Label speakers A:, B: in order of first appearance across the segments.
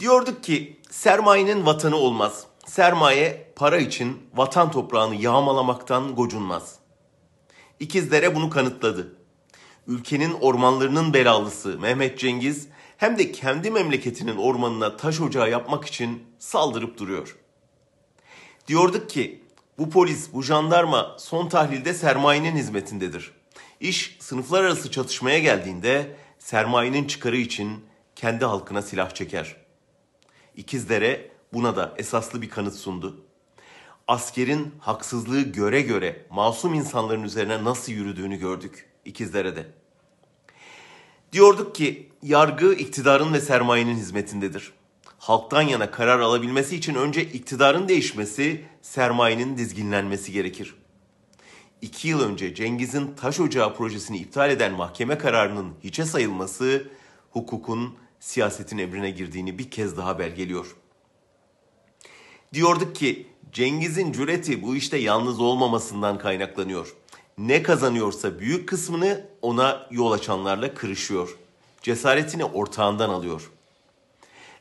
A: Diyorduk ki sermayenin vatanı olmaz. Sermaye para için vatan toprağını yağmalamaktan gocunmaz. İkizdere bunu kanıtladı. Ülkenin ormanlarının belalısı Mehmet Cengiz hem de kendi memleketinin ormanına taş ocağı yapmak için saldırıp duruyor. Diyorduk ki bu polis, bu jandarma son tahlilde sermayenin hizmetindedir. İş sınıflar arası çatışmaya geldiğinde sermayenin çıkarı için kendi halkına silah çeker. İkizdere buna da esaslı bir kanıt sundu. Askerin haksızlığı göre göre masum insanların üzerine nasıl yürüdüğünü gördük İkizdere'de. Diyorduk ki yargı iktidarın ve sermayenin hizmetindedir. Halktan yana karar alabilmesi için önce iktidarın değişmesi, sermayenin dizginlenmesi gerekir. İki yıl önce Cengiz'in taş ocağı projesini iptal eden mahkeme kararının hiçe sayılması, hukukun siyasetin emrine girdiğini bir kez daha belgeliyor. Diyorduk ki Cengiz'in cüreti bu işte yalnız olmamasından kaynaklanıyor. Ne kazanıyorsa büyük kısmını ona yol açanlarla kırışıyor. Cesaretini ortağından alıyor.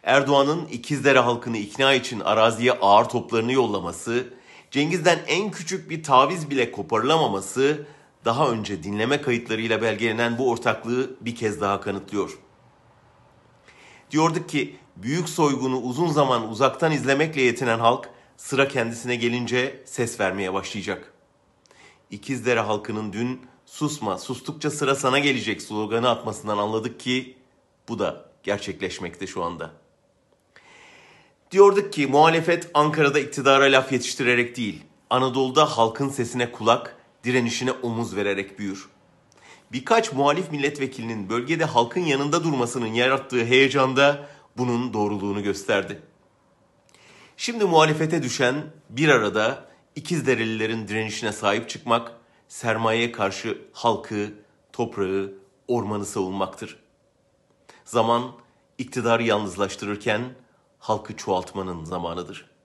A: Erdoğan'ın İkizdere halkını ikna için araziye ağır toplarını yollaması, Cengiz'den en küçük bir taviz bile koparılamaması daha önce dinleme kayıtlarıyla belgelenen bu ortaklığı bir kez daha kanıtlıyor. Diyorduk ki büyük soygunu uzun zaman uzaktan izlemekle yetinen halk sıra kendisine gelince ses vermeye başlayacak. İkizdere halkının dün susma sustukça sıra sana gelecek sloganı atmasından anladık ki bu da gerçekleşmekte şu anda. Diyorduk ki muhalefet Ankara'da iktidara laf yetiştirerek değil, Anadolu'da halkın sesine kulak, direnişine omuz vererek büyür. Birkaç muhalif milletvekilinin bölgede halkın yanında durmasının yarattığı heyecanda bunun doğruluğunu gösterdi. Şimdi muhalefete düşen bir arada İkizderelilerin direnişine sahip çıkmak, sermayeye karşı halkı, toprağı, ormanı savunmaktır. Zaman iktidarı yalnızlaştırırken halkı çoğaltmanın zamanıdır.''